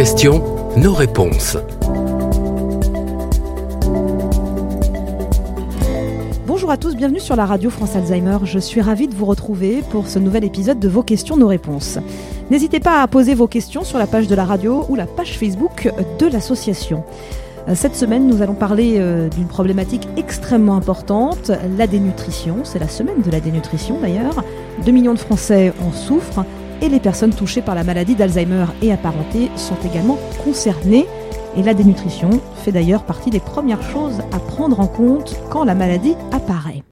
questions, nos réponses. Bonjour à tous, bienvenue sur la radio France Alzheimer. Je suis ravie de vous retrouver pour ce nouvel épisode de Vos questions, nos réponses. N'hésitez pas à poser vos questions sur la page de la radio ou la page Facebook de l'association. Euh, cette semaine, nous allons parler euh, d'une problématique extrêmement importante, la dénutrition. C'est la semaine de la dénutrition d'ailleurs. 2 millions de Français en souffrent et les personnes touchées par la maladie d'Alzheimer et apparentées sont également concernées. Et la dénutrition fait d'ailleurs partie des premières choses à prendre en compte quand la maladie apparaît.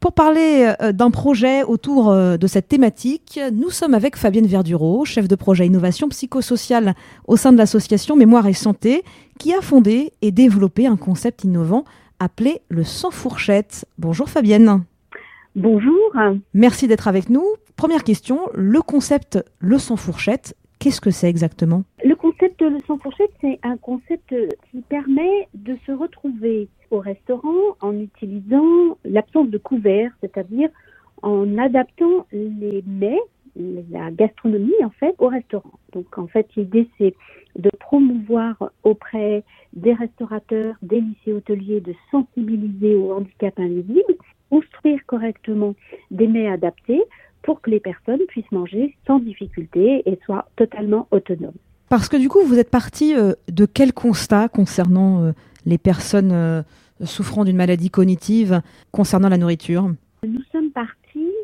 Pour parler euh, d'un projet autour euh, de cette thématique, nous sommes avec Fabienne Verdureau, chef de projet innovation psychosociale au sein de l'association Mémoire et Santé, qui a fondé et développé un concept innovant appelé le sans fourchette. Bonjour Fabienne. Bonjour. Merci d'être avec nous. Première question, le concept le sans fourchette, qu'est-ce que c'est exactement? Le concept le sans fourchette, c'est un concept qui permet de se retrouver au restaurant en utilisant l'absence de couvert, c'est-à-dire en adaptant les mets, la gastronomie en fait, au restaurant. Donc en fait, l'idée c'est de promouvoir auprès des restaurateurs, des lycées hôteliers, de sensibiliser au handicap invisible construire correctement des mets adaptés pour que les personnes puissent manger sans difficulté et soient totalement autonomes. Parce que du coup, vous êtes parti euh, de quel constat concernant euh, les personnes euh, souffrant d'une maladie cognitive concernant la nourriture? Nous sommes partis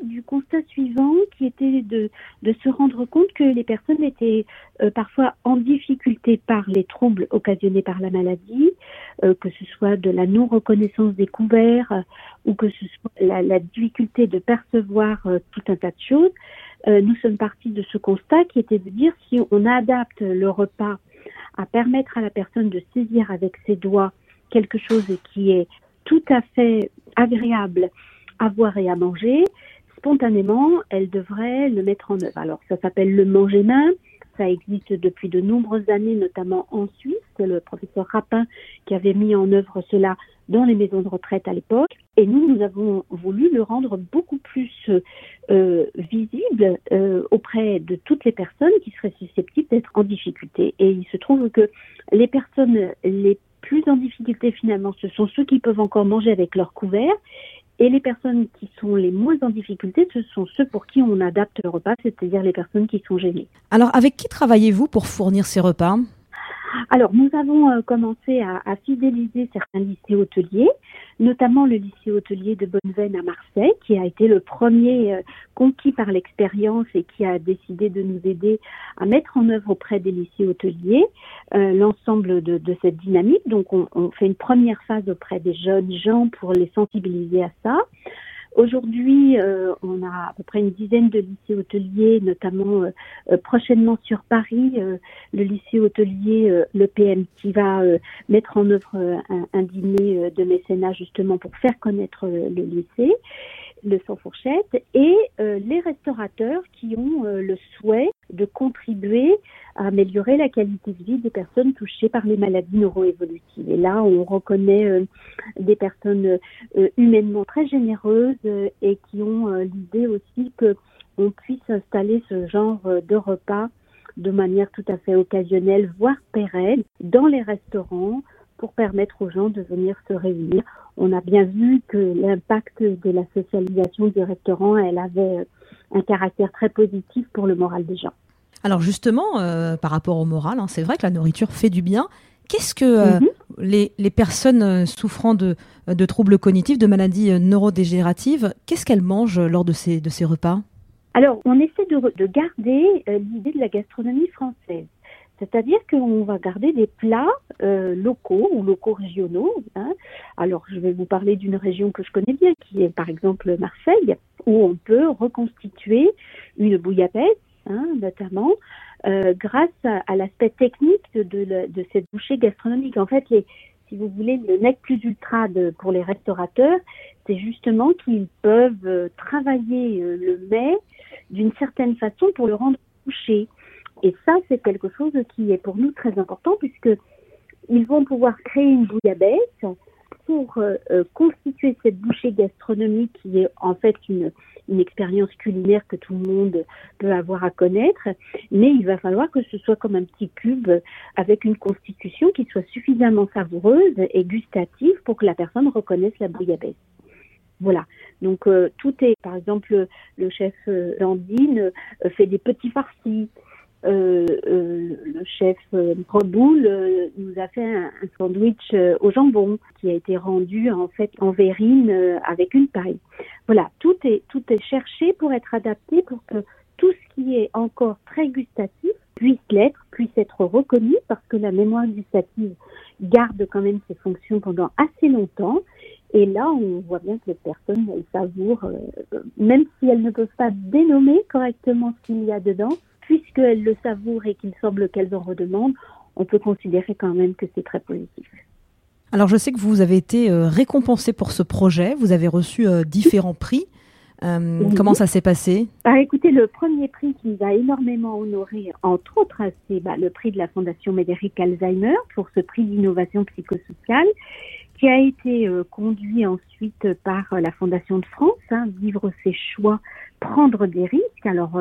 du constat suivant qui était de, de se rendre compte que les personnes étaient euh, parfois en difficulté par les troubles occasionnés par la maladie, euh, que ce soit de la non-reconnaissance des couverts euh, ou que ce soit la, la difficulté de percevoir tout un tas de choses. nous sommes partis de ce constat qui était de dire si on adapte le repas à permettre à la personne de saisir avec ses doigts quelque chose qui est tout à fait agréable à voir et à manger, spontanément, elle devrait le mettre en œuvre. Alors, ça s'appelle le manger main. Ça existe depuis de nombreuses années, notamment en Suisse. C'est le professeur Rapin qui avait mis en œuvre cela dans les maisons de retraite à l'époque. Et nous, nous avons voulu le rendre beaucoup plus euh, visible euh, auprès de toutes les personnes qui seraient susceptibles d'être en difficulté. Et il se trouve que les personnes les plus en difficulté finalement, ce sont ceux qui peuvent encore manger avec leur couvert et les personnes qui sont les moins en difficulté, ce sont ceux pour qui on adapte le repas, c'est-à-dire les personnes qui sont gênées. Alors, avec qui travaillez-vous pour fournir ces repas? Alors, nous avons euh, commencé à, à, fidéliser certains lycées hôteliers, notamment le lycée hôtelier de Bonneveine à Marseille, qui a été le premier euh, conquis par l'expérience et qui a décidé de nous aider à mettre en œuvre auprès des lycées hôteliers euh, l'ensemble de, cette dynamique. Donc, on, on, fait une première phase auprès des jeunes gens pour les sensibiliser à ça. Aujourd'hui, euh, on a à peu près une dizaine de lycées hôteliers, notamment euh, euh prochainement sur Paris, le lycée hôtelier, le PM, qui va mettre en œuvre un, dîner de mécénat justement pour faire connaître le lycée le sans fourchette, et euh, les restaurateurs qui ont euh, le souhait de contribuer à améliorer la qualité de vie des personnes touchées par les maladies neuroévolutives. Et là, on reconnaît euh, des personnes humainement très généreuses et qui ont l'idée aussi que on puisse installer ce genre de repas de manière tout à fait occasionnelle, voire pérenne, dans les restaurants pour permettre aux gens de venir se réunir. On a bien vu que l'impact de la socialisation du restaurant, elle avait un caractère très positif pour le moral des gens. Alors justement, euh, par rapport au moral, hein, c'est vrai que la nourriture fait du bien. Qu'est-ce que euh, mm -hmm. les, les, personnes euh, souffrant de, de, troubles cognitifs, de maladies neurodégénératives, qu'est-ce qu'elles mangent lors de ces, de ces repas? Alors, on essaie de, de garder euh, l'idée de la gastronomie française. C'est-à-dire qu'on va garder des plats euh, locaux ou locaux régionaux. Hein. Alors, je vais vous parler d'une région que je connais bien, qui est par exemple Marseille, où on peut reconstituer une bouillabaisse, hein, notamment, euh, grâce à, l'aspect technique de, cette bouchée gastronomique. En fait, si vous voulez, le nec plus ultra pour les restaurateurs, c'est justement qu'ils peuvent euh, travailler le mets d'une certaine façon pour le rendre bouché. Et ça, c'est quelque chose qui est pour nous très important puisque ils vont pouvoir créer une bouillabaisse pour euh, euh, constituer cette bouchée gastronomique qui est en fait une, expérience culinaire que tout le monde peut avoir à connaître, mais il va falloir que ce soit comme un petit cube avec une constitution qui soit suffisamment savoureuse et gustative pour que la personne reconnaisse la bouillabaisse. Voilà. Donc euh, tout est, par exemple, le chef Landine fait des petits farcis. Euh, euh, le chef euh, Reboul euh, nous a fait un, un sandwich au jambon qui a été rendu en fait en verrine avec une paille. Voilà, tout est tout est cherché pour être adapté pour que tout ce qui est encore très gustatif puisse l'être, puisse être reconnu parce que la mémoire gustative garde quand même ses fonctions pendant assez longtemps. Et là, on voit bien que les personnes, elles savourent, même si elles ne peuvent pas dénommer correctement ce qu'il y a dedans, puisqu'elles le savourent et qu'il semble qu'elles en redemandent, on peut considérer quand même que c'est très positif. Alors je sais que vous avez été euh, récompensé pour ce projet, vous avez reçu euh, différents prix. Euh, oui. Comment ça s'est passé? Bah, Écoutez, le premier prix qui nous a énormément honoré, entre autres, c'est bah, le prix de la Fondation Médéric Alzheimer pour ce prix d'innovation psychosociale qui a été euh, conduit ensuite par euh, la Fondation de France, hein, vivre ses choix, prendre des risques. Alors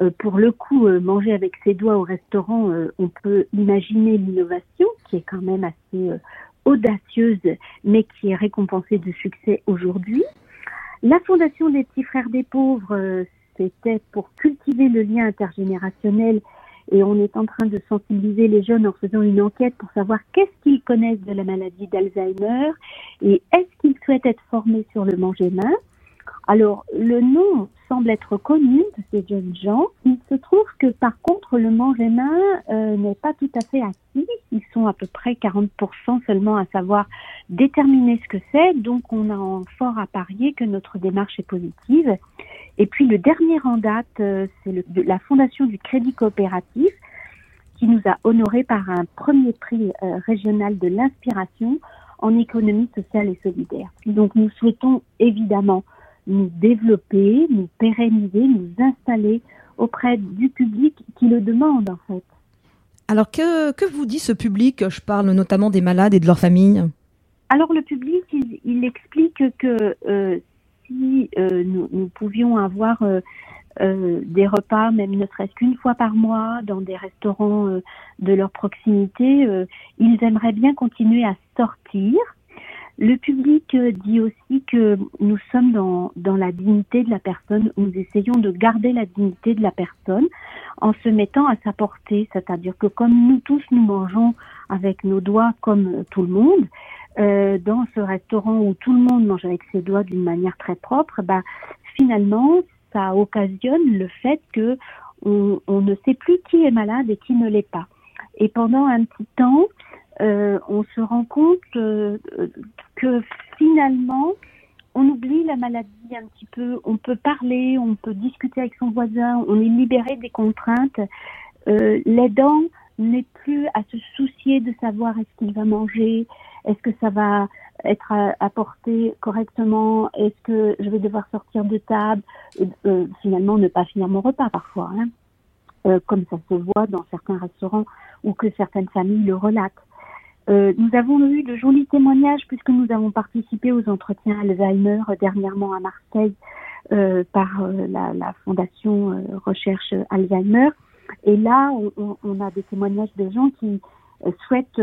euh, pour le coup, euh, manger avec ses doigts au restaurant, euh, on peut imaginer l'innovation qui est quand même assez audacieuse, mais qui est récompensée de succès aujourd'hui. La Fondation des petits frères des pauvres, c'était pour cultiver le lien intergénérationnel et on est en train de sensibiliser les jeunes en faisant une enquête pour savoir qu'est-ce qu'ils connaissent de la maladie d'Alzheimer et est-ce qu'ils souhaitent être formés sur le manger main. Alors, le nom semble être connu de ces jeunes gens. Il se trouve que par contre, le manger main euh, n'est pas tout à fait acquis. Ils sont à peu près 40% seulement à savoir déterminer ce que c'est. Donc, on a fort à parier que notre démarche est positive. Et puis, le dernier en date, euh, c'est la Fondation du Crédit Coopératif qui nous a honoré par un premier prix euh, régional de l'inspiration en économie sociale et solidaire. Donc, nous souhaitons évidemment nous développer, nous pérenniser, nous installer auprès du public qui le demande en fait. Alors que, que vous dit ce public? Je parle notamment des malades et de leurs familles. Alors le public, il, il explique que euh, si euh, nous, nous, pouvions avoir euh, des repas, même ne serait-ce qu'une fois par mois, dans des restaurants de leur proximité, ils aimeraient bien continuer à sortir le public dit aussi que nous sommes dans, dans la dignité de la personne, nous essayons de garder la dignité de la personne en se mettant à sa portée, c'est-à-dire que comme nous tous nous mangeons avec nos doigts comme tout le monde, euh, dans ce restaurant où tout le monde mange avec ses doigts d'une manière très propre, bah, finalement, ça occasionne le fait que on, on ne sait plus qui est malade et qui ne l'est pas. Et pendant un petit temps, euh, on se rend compte euh, que finalement, on oublie la maladie un petit peu. On peut parler, on peut discuter avec son voisin, on est libéré des contraintes. Euh, L'aidant n'est plus à se soucier de savoir est-ce qu'il va manger, est-ce que ça va être apporté correctement, est-ce que je vais devoir sortir de table, euh, finalement ne pas finir mon repas parfois, hein, euh, comme ça se voit dans certains restaurants ou que certaines familles le relatent. Euh, nous avons eu de jolis témoignages puisque nous avons participé aux entretiens Alzheimer dernièrement à Marseille euh, par euh, la, la, Fondation euh, Recherche Alzheimer. Et là, on, on, a des témoignages de gens qui euh, souhaitent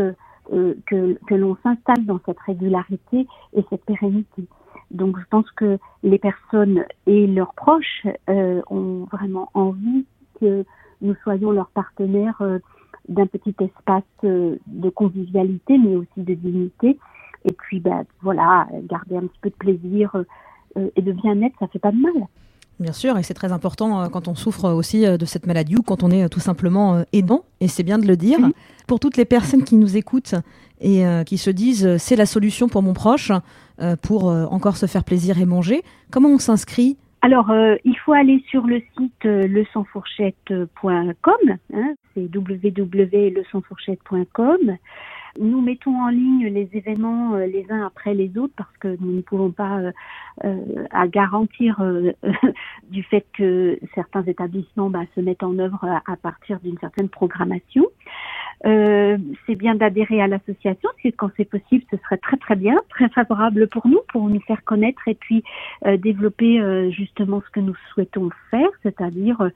que, que l'on s'installe dans cette régularité et cette pérennité. Donc, je pense que les personnes et leurs proches ont vraiment envie que nous soyons leurs partenaires d'un petit espace euh, de convivialité, mais aussi de dignité. Et puis, ben, voilà, garder un petit peu de plaisir euh, et de bien-être, ça fait pas de mal. Bien sûr, et c'est très important euh, quand on souffre aussi de cette maladie ou quand on est tout simplement aidant, et c'est bien de le dire. Pour toutes les personnes qui nous écoutent et qui se disent c'est la solution pour mon proche, pour encore se faire plaisir et manger, comment on s'inscrit alors, euh, il faut aller sur le site euh, hein, c'est www.lesansfourchette.com. Nous mettons en ligne les événements euh, les uns après les autres parce que nous ne pouvons pas euh, garantir du fait que certains établissements bah, se mettent en œuvre à partir d'une certaine programmation. Euh, c'est bien d'adhérer à l'association, que quand c'est possible, ce serait très très bien, très favorable pour nous, pour nous faire connaître et puis euh, développer euh, justement ce que nous souhaitons faire, c'est-à-dire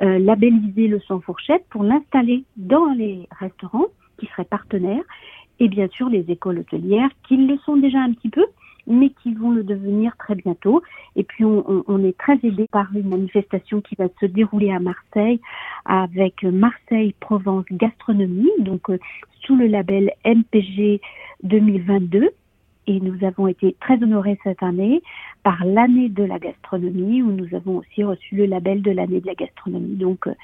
euh, labelliser le sans fourchette pour l'installer dans les restaurants qui seraient partenaires et bien sûr les écoles hôtelières qui le sont déjà un petit peu, mais qui vont le devenir très bientôt. Et puis on, est très aidé par une manifestation qui va se dérouler à Marseille avec Marseille Provence Gastronomie, donc euh, sous le label MPG 2022. Et nous avons été très honorés cette année par l'année de la gastronomie, où nous avons aussi reçu le label de l'année de la gastronomie. Donc euh,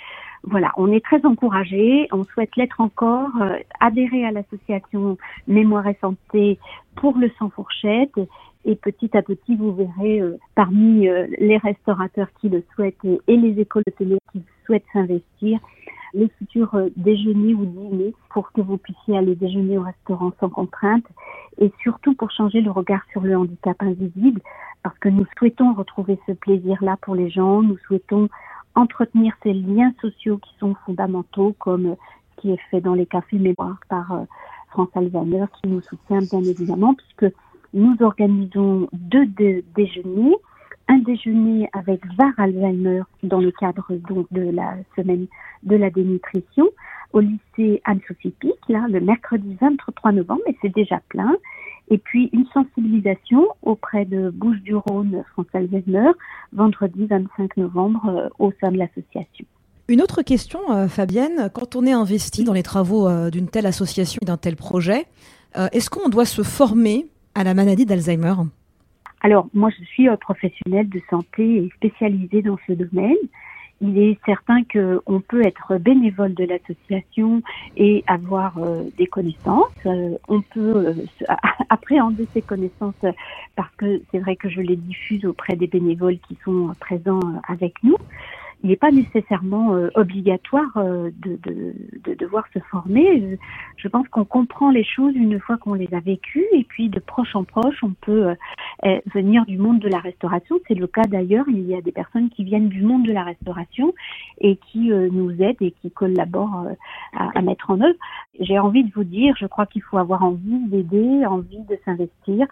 voilà, on est très encouragés, on souhaite l'être encore, euh, adhérer à l'association Mémoire et Santé pour le sans fourchette. Et petit à petit, vous verrez euh, parmi euh, les restaurateurs qui le souhaitent et, les écoles hôtelières qui souhaitent s'investir, les futurs euh, déjeuners ou dîners pour que vous puissiez aller déjeuner au restaurant sans contrainte et surtout pour changer le regard sur le handicap invisible parce que nous souhaitons retrouver ce plaisir-là pour les gens, nous souhaitons entretenir ces liens sociaux qui sont fondamentaux comme ce qui est fait dans les cafés mémoire par euh, France Alzheimer qui nous soutient bien évidemment puisque nous organisons deux dé déjeuners un déjeuner avec VAR Alzheimer dans le cadre de la semaine de la dénutrition au lycée Anne-Sophie Pic, là, le mercredi 23 novembre, et c'est déjà plein. Et puis une sensibilisation auprès de Bouches du Rhône, France Alzheimer, vendredi 25 novembre euh, au sein de l'association. Une autre question, euh, Fabienne, quand on est investi dans les travaux euh, d'une telle association, d'un tel projet, est-ce qu'on doit se former à la maladie d'Alzheimer? Alors, moi, je suis euh, professionnelle de santé et spécialisée dans ce domaine. Il est certain qu'on peut être bénévole de l'association et avoir euh, des connaissances. Euh, on peut appréhender ces connaissances parce que c'est vrai que je les diffuse auprès des bénévoles qui sont présents avec nous. Il n'est pas nécessairement euh, obligatoire euh, de, de, de devoir se former. Je pense qu'on comprend les choses une fois qu'on les a vécues et puis de proche en proche, on peut euh, euh, venir du monde de la restauration. C'est le cas d'ailleurs. Il y a des personnes qui viennent du monde de la restauration et qui euh, nous aident et qui collaborent euh, à, à mettre en œuvre. J'ai envie de vous dire, je crois qu'il faut avoir envie d'aider, envie de s'investir.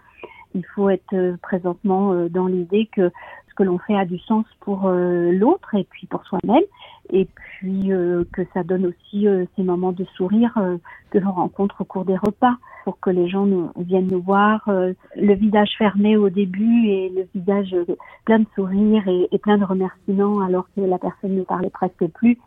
Il faut être euh, présentement dans l'idée que que l'on fait a du sens pour euh, l'autre et puis pour soi-même et puis euh, que ça donne aussi euh, ces moments de sourire euh, que l'on rencontre au cours des repas pour que les gens viennent nous voir euh, le visage fermé au début et le visage plein de sourires et, et plein de remerciements alors que la personne ne parlait presque plus.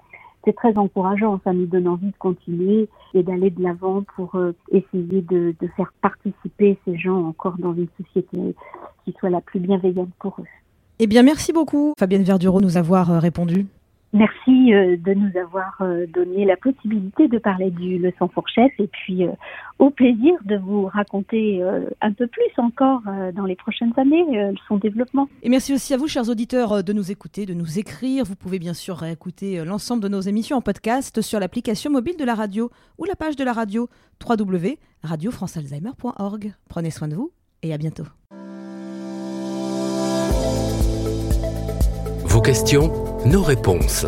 C'est très encourageant, ça nous donne envie de continuer et d'aller de l'avant pour essayer de, de faire participer ces gens encore dans une société qui soit la plus bienveillante pour eux. Eh bien, merci beaucoup, Fabienne Verdureau, nous avoir euh, répondu. Merci euh, de nous avoir euh, donné la possibilité de parler du Le Sans Fourchette et puis euh, au plaisir de vous raconter euh, un peu plus encore euh, dans les prochaines années euh, son développement. Et merci aussi à vous, chers auditeurs, euh, de nous écouter, de nous écrire. Vous pouvez bien sûr réécouter euh, l'ensemble de nos émissions en podcast sur l'application mobile de la radio ou la page de la radio www.radiofrancealzheimer.org. Prenez soin de vous et à bientôt. Questions, nos réponses.